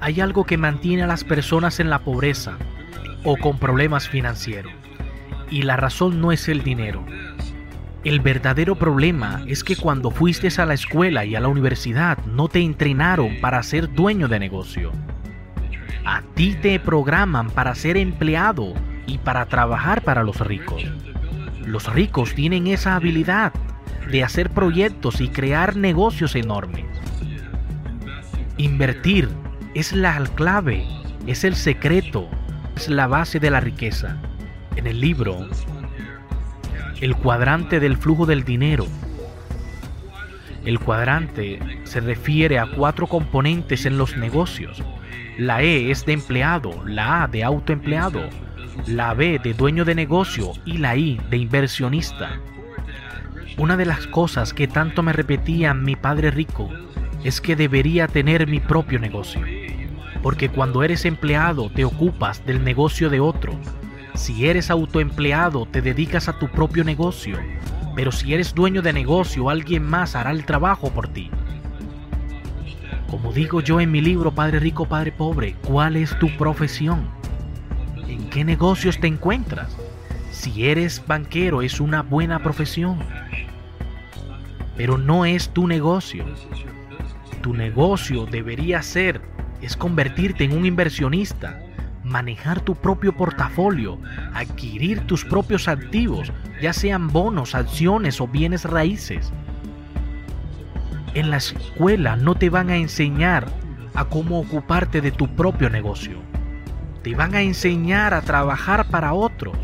hay algo que mantiene a las personas en la pobreza o con problemas financieros. Y la razón no es el dinero. El verdadero problema es que cuando fuiste a la escuela y a la universidad no te entrenaron para ser dueño de negocio. A ti te programan para ser empleado y para trabajar para los ricos. Los ricos tienen esa habilidad de hacer proyectos y crear negocios enormes. Invertir es la clave, es el secreto, es la base de la riqueza. En el libro, el cuadrante del flujo del dinero. El cuadrante se refiere a cuatro componentes en los negocios. La E es de empleado, la A de autoempleado, la B de dueño de negocio y la I de inversionista. Una de las cosas que tanto me repetía mi padre rico es que debería tener mi propio negocio. Porque cuando eres empleado te ocupas del negocio de otro. Si eres autoempleado te dedicas a tu propio negocio. Pero si eres dueño de negocio alguien más hará el trabajo por ti. Como digo yo en mi libro Padre Rico, Padre Pobre, ¿cuál es tu profesión? ¿En qué negocios te encuentras? Si eres banquero es una buena profesión, pero no es tu negocio tu negocio debería ser es convertirte en un inversionista, manejar tu propio portafolio, adquirir tus propios activos, ya sean bonos, acciones o bienes raíces. En la escuela no te van a enseñar a cómo ocuparte de tu propio negocio. Te van a enseñar a trabajar para otros.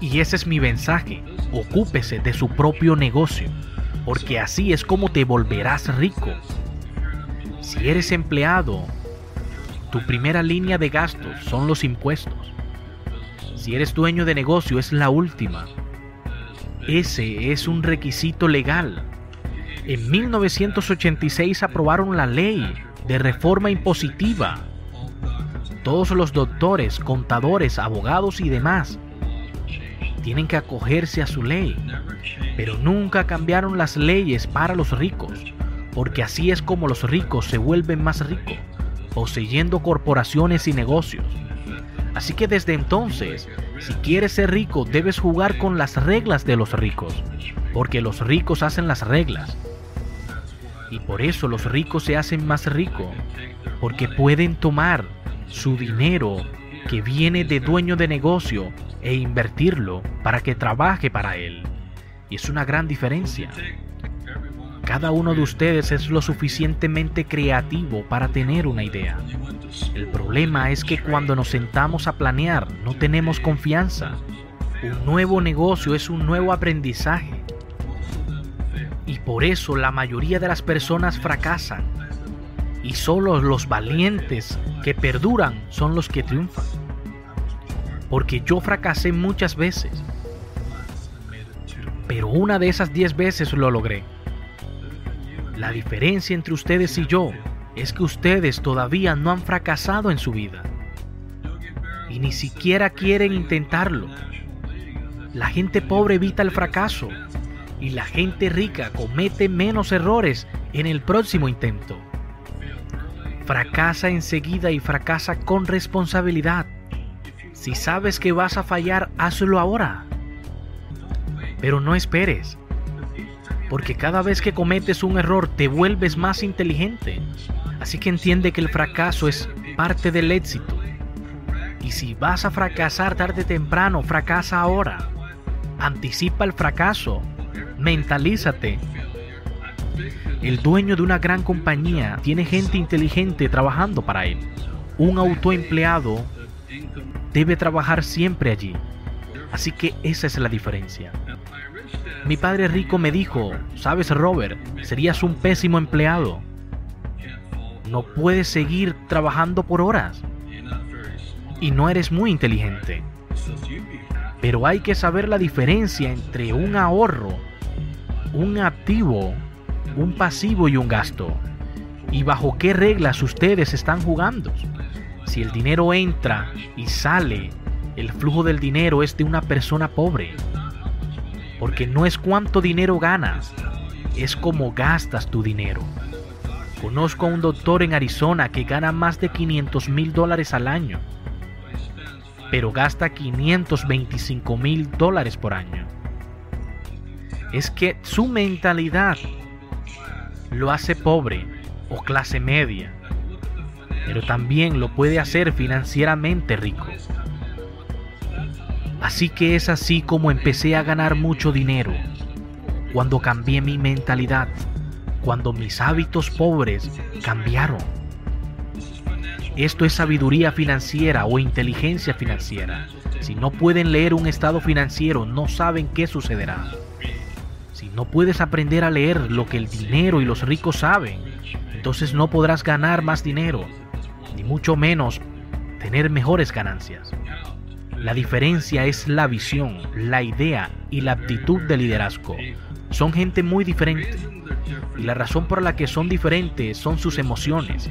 Y ese es mi mensaje. Ocúpese de su propio negocio porque así es como te volverás rico. Si eres empleado, tu primera línea de gastos son los impuestos. Si eres dueño de negocio es la última. Ese es un requisito legal. En 1986 aprobaron la ley de reforma impositiva. Todos los doctores, contadores, abogados y demás tienen que acogerse a su ley, pero nunca cambiaron las leyes para los ricos, porque así es como los ricos se vuelven más ricos, poseyendo corporaciones y negocios. Así que desde entonces, si quieres ser rico, debes jugar con las reglas de los ricos, porque los ricos hacen las reglas. Y por eso los ricos se hacen más ricos, porque pueden tomar su dinero que viene de dueño de negocio e invertirlo para que trabaje para él. Y es una gran diferencia. Cada uno de ustedes es lo suficientemente creativo para tener una idea. El problema es que cuando nos sentamos a planear no tenemos confianza. Un nuevo negocio es un nuevo aprendizaje. Y por eso la mayoría de las personas fracasan. Y solo los valientes que perduran son los que triunfan porque yo fracasé muchas veces. Pero una de esas diez veces lo logré. La diferencia entre ustedes y yo es que ustedes todavía no han fracasado en su vida. Y ni siquiera quieren intentarlo. La gente pobre evita el fracaso y la gente rica comete menos errores en el próximo intento. Fracasa enseguida y fracasa con responsabilidad. Si sabes que vas a fallar, hazlo ahora. Pero no esperes. Porque cada vez que cometes un error te vuelves más inteligente. Así que entiende que el fracaso es parte del éxito. Y si vas a fracasar tarde o temprano, fracasa ahora. Anticipa el fracaso. Mentalízate. El dueño de una gran compañía tiene gente inteligente trabajando para él. Un autoempleado debe trabajar siempre allí. Así que esa es la diferencia. Mi padre rico me dijo, sabes Robert, serías un pésimo empleado. No puedes seguir trabajando por horas. Y no eres muy inteligente. Pero hay que saber la diferencia entre un ahorro, un activo, un pasivo y un gasto. Y bajo qué reglas ustedes están jugando si el dinero entra y sale, el flujo del dinero es de una persona pobre. Porque no es cuánto dinero ganas, es cómo gastas tu dinero. Conozco a un doctor en Arizona que gana más de 500 mil dólares al año, pero gasta 525 mil dólares por año. Es que su mentalidad lo hace pobre o clase media, pero también lo puede hacer financieramente rico. Así que es así como empecé a ganar mucho dinero, cuando cambié mi mentalidad cuando mis hábitos pobres cambiaron. Esto es sabiduría financiera o inteligencia financiera. Si no pueden leer un estado financiero, no saben qué sucederá. Si no puedes aprender a leer lo que el dinero y los ricos saben, entonces no podrás ganar más dinero, ni mucho menos tener mejores ganancias. La diferencia es la visión, la idea y la aptitud de liderazgo. Son gente muy diferente. Y la razón por la que son diferentes son sus emociones.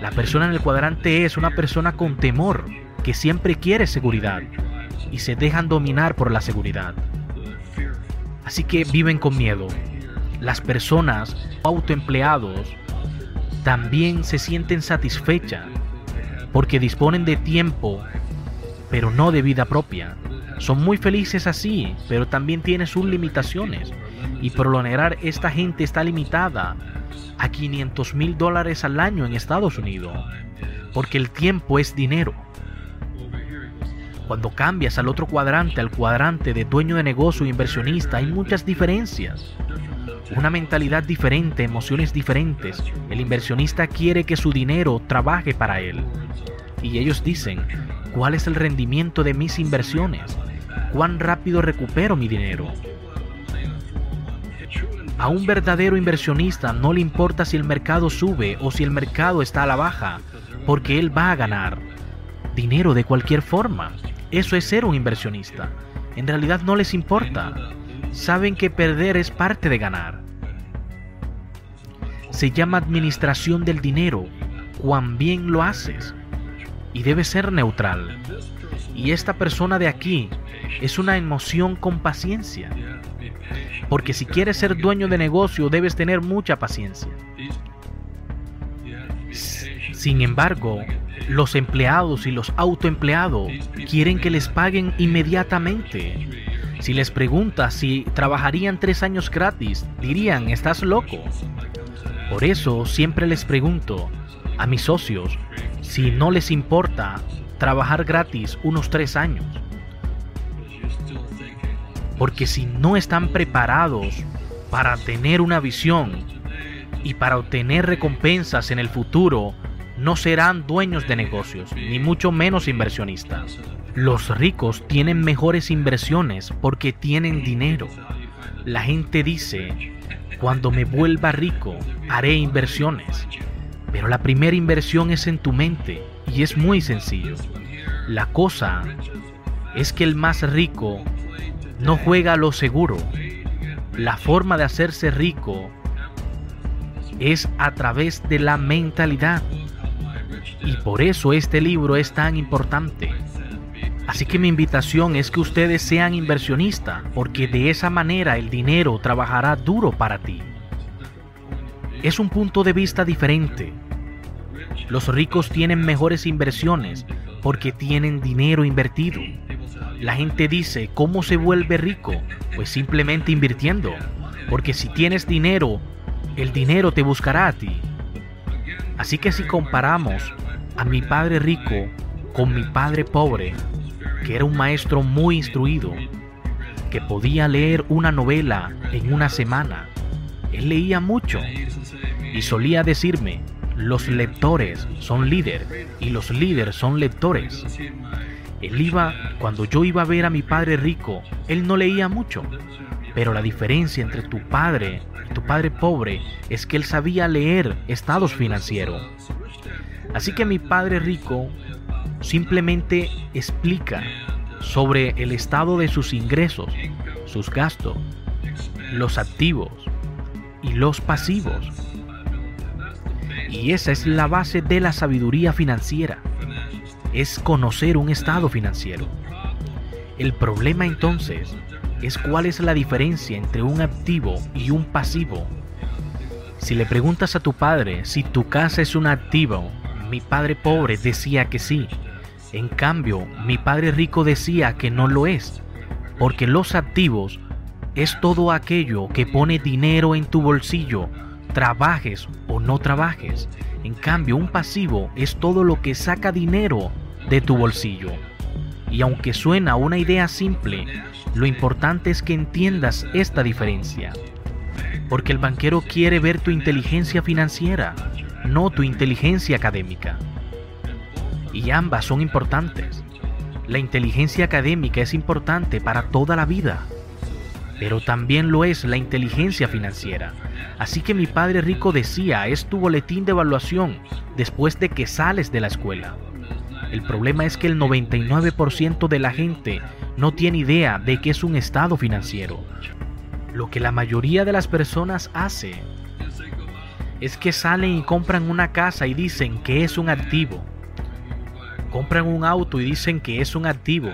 La persona en el cuadrante es una persona con temor, que siempre quiere seguridad y se dejan dominar por la seguridad. Así que viven con miedo. Las personas autoempleados también se sienten satisfechas porque disponen de tiempo, pero no de vida propia. Son muy felices así, pero también tienen sus limitaciones. Y por lo esta gente está limitada a 500 mil dólares al año en Estados Unidos. Porque el tiempo es dinero. Cuando cambias al otro cuadrante, al cuadrante de dueño de negocio e inversionista, hay muchas diferencias. Una mentalidad diferente, emociones diferentes. El inversionista quiere que su dinero trabaje para él. Y ellos dicen, ¿cuál es el rendimiento de mis inversiones? ¿Cuán rápido recupero mi dinero? A un verdadero inversionista no le importa si el mercado sube o si el mercado está a la baja, porque él va a ganar dinero de cualquier forma. Eso es ser un inversionista. En realidad no les importa. Saben que perder es parte de ganar. Se llama administración del dinero, cuán bien lo haces. Y debe ser neutral. Y esta persona de aquí es una emoción con paciencia. Porque si quieres ser dueño de negocio debes tener mucha paciencia. Sin embargo, los empleados y los autoempleados quieren que les paguen inmediatamente. Si les preguntas si trabajarían tres años gratis, dirían, estás loco. Por eso siempre les pregunto a mis socios si no les importa trabajar gratis unos tres años. Porque si no están preparados para tener una visión y para obtener recompensas en el futuro, no serán dueños de negocios, ni mucho menos inversionistas. Los ricos tienen mejores inversiones porque tienen dinero. La gente dice, cuando me vuelva rico, haré inversiones. Pero la primera inversión es en tu mente y es muy sencillo. La cosa es que el más rico no juega a lo seguro. La forma de hacerse rico es a través de la mentalidad. Y por eso este libro es tan importante. Así que mi invitación es que ustedes sean inversionistas, porque de esa manera el dinero trabajará duro para ti. Es un punto de vista diferente. Los ricos tienen mejores inversiones porque tienen dinero invertido. La gente dice, ¿cómo se vuelve rico? Pues simplemente invirtiendo. Porque si tienes dinero, el dinero te buscará a ti. Así que si comparamos a mi padre rico con mi padre pobre, que era un maestro muy instruido, que podía leer una novela en una semana, él leía mucho y solía decirme, los lectores son líderes y los líderes son lectores. Él iba, cuando yo iba a ver a mi padre rico, él no leía mucho. Pero la diferencia entre tu padre y tu padre pobre es que él sabía leer estados financieros. Así que mi padre rico simplemente explica sobre el estado de sus ingresos, sus gastos, los activos y los pasivos. Y esa es la base de la sabiduría financiera es conocer un estado financiero. El problema entonces es cuál es la diferencia entre un activo y un pasivo. Si le preguntas a tu padre si tu casa es un activo, mi padre pobre decía que sí. En cambio, mi padre rico decía que no lo es, porque los activos es todo aquello que pone dinero en tu bolsillo, trabajes o no trabajes. En cambio, un pasivo es todo lo que saca dinero de tu bolsillo. Y aunque suena una idea simple, lo importante es que entiendas esta diferencia. Porque el banquero quiere ver tu inteligencia financiera, no tu inteligencia académica. Y ambas son importantes. La inteligencia académica es importante para toda la vida, pero también lo es la inteligencia financiera. Así que mi padre rico decía, es tu boletín de evaluación después de que sales de la escuela. El problema es que el 99% de la gente no tiene idea de qué es un estado financiero. Lo que la mayoría de las personas hace es que salen y compran una casa y dicen que es un activo. Compran un auto y dicen que es un activo.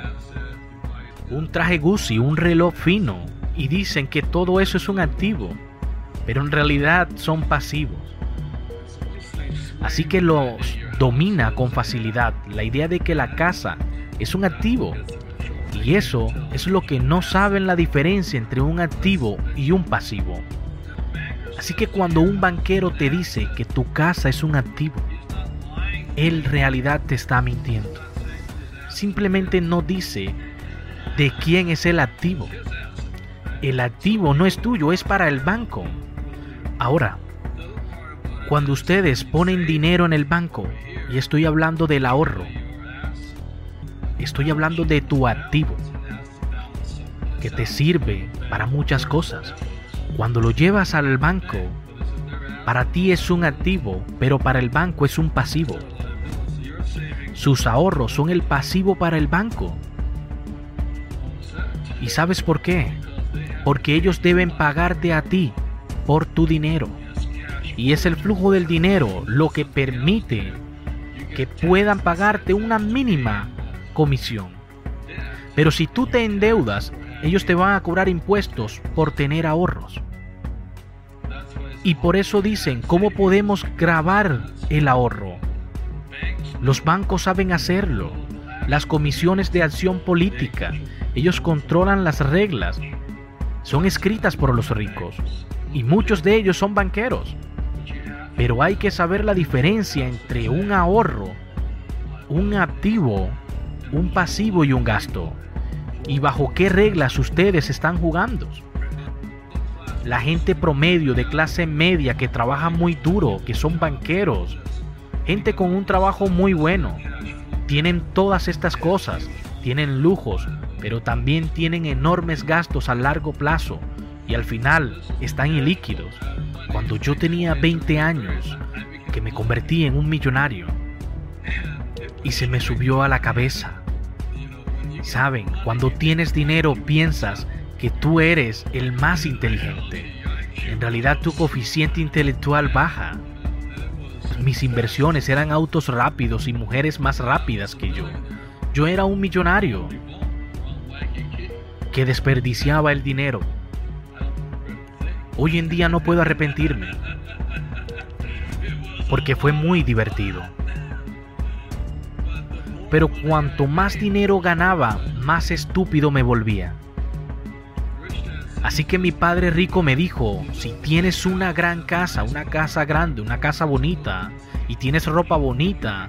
Un traje Gucci, un reloj fino y dicen que todo eso es un activo, pero en realidad son pasivos. Así que los domina con facilidad la idea de que la casa es un activo. Y eso es lo que no saben la diferencia entre un activo y un pasivo. Así que cuando un banquero te dice que tu casa es un activo, él realidad te está mintiendo. Simplemente no dice de quién es el activo. El activo no es tuyo, es para el banco. Ahora, cuando ustedes ponen dinero en el banco, y estoy hablando del ahorro. Estoy hablando de tu activo, que te sirve para muchas cosas. Cuando lo llevas al banco, para ti es un activo, pero para el banco es un pasivo. Sus ahorros son el pasivo para el banco. ¿Y sabes por qué? Porque ellos deben pagarte a ti por tu dinero. Y es el flujo del dinero lo que permite que puedan pagarte una mínima comisión. Pero si tú te endeudas, ellos te van a cobrar impuestos por tener ahorros. Y por eso dicen, ¿cómo podemos grabar el ahorro? Los bancos saben hacerlo. Las comisiones de acción política, ellos controlan las reglas. Son escritas por los ricos. Y muchos de ellos son banqueros. Pero hay que saber la diferencia entre un ahorro, un activo, un pasivo y un gasto. Y bajo qué reglas ustedes están jugando. La gente promedio de clase media que trabaja muy duro, que son banqueros, gente con un trabajo muy bueno, tienen todas estas cosas, tienen lujos, pero también tienen enormes gastos a largo plazo y al final están ilíquidos cuando yo tenía 20 años, que me convertí en un millonario. Y se me subió a la cabeza. Saben, cuando tienes dinero piensas que tú eres el más inteligente. En realidad tu coeficiente intelectual baja. Mis inversiones eran autos rápidos y mujeres más rápidas que yo. Yo era un millonario que desperdiciaba el dinero Hoy en día no puedo arrepentirme, porque fue muy divertido. Pero cuanto más dinero ganaba, más estúpido me volvía. Así que mi padre rico me dijo, si tienes una gran casa, una casa grande, una casa bonita, y tienes ropa bonita,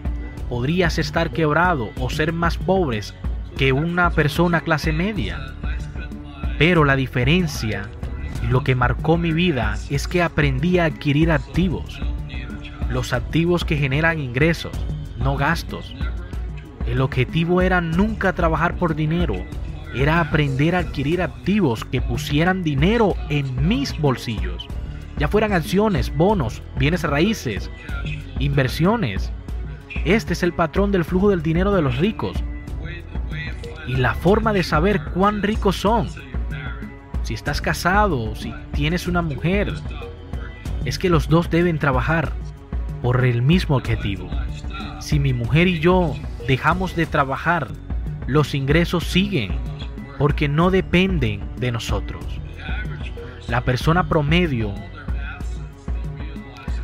podrías estar quebrado o ser más pobres que una persona clase media. Pero la diferencia lo que marcó mi vida es que aprendí a adquirir activos. Los activos que generan ingresos, no gastos. El objetivo era nunca trabajar por dinero, era aprender a adquirir activos que pusieran dinero en mis bolsillos, ya fueran acciones, bonos, bienes raíces, inversiones. Este es el patrón del flujo del dinero de los ricos. Y la forma de saber cuán ricos son si estás casado, si tienes una mujer, es que los dos deben trabajar por el mismo objetivo. Si mi mujer y yo dejamos de trabajar, los ingresos siguen porque no dependen de nosotros. La persona promedio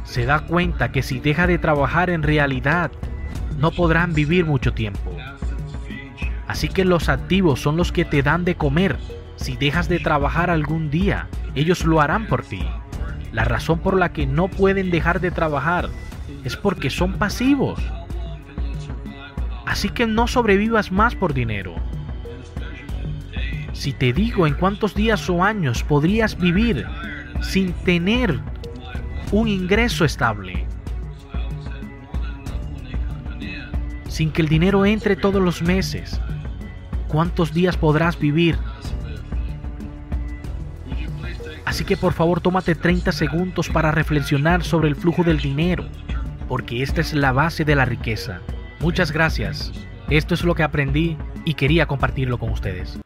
se da cuenta que si deja de trabajar en realidad, no podrán vivir mucho tiempo. Así que los activos son los que te dan de comer. Si dejas de trabajar algún día, ellos lo harán por ti. La razón por la que no pueden dejar de trabajar es porque son pasivos. Así que no sobrevivas más por dinero. Si te digo en cuántos días o años podrías vivir sin tener un ingreso estable, sin que el dinero entre todos los meses, ¿cuántos días podrás vivir? Así que por favor tómate 30 segundos para reflexionar sobre el flujo del dinero, porque esta es la base de la riqueza. Muchas gracias. Esto es lo que aprendí y quería compartirlo con ustedes.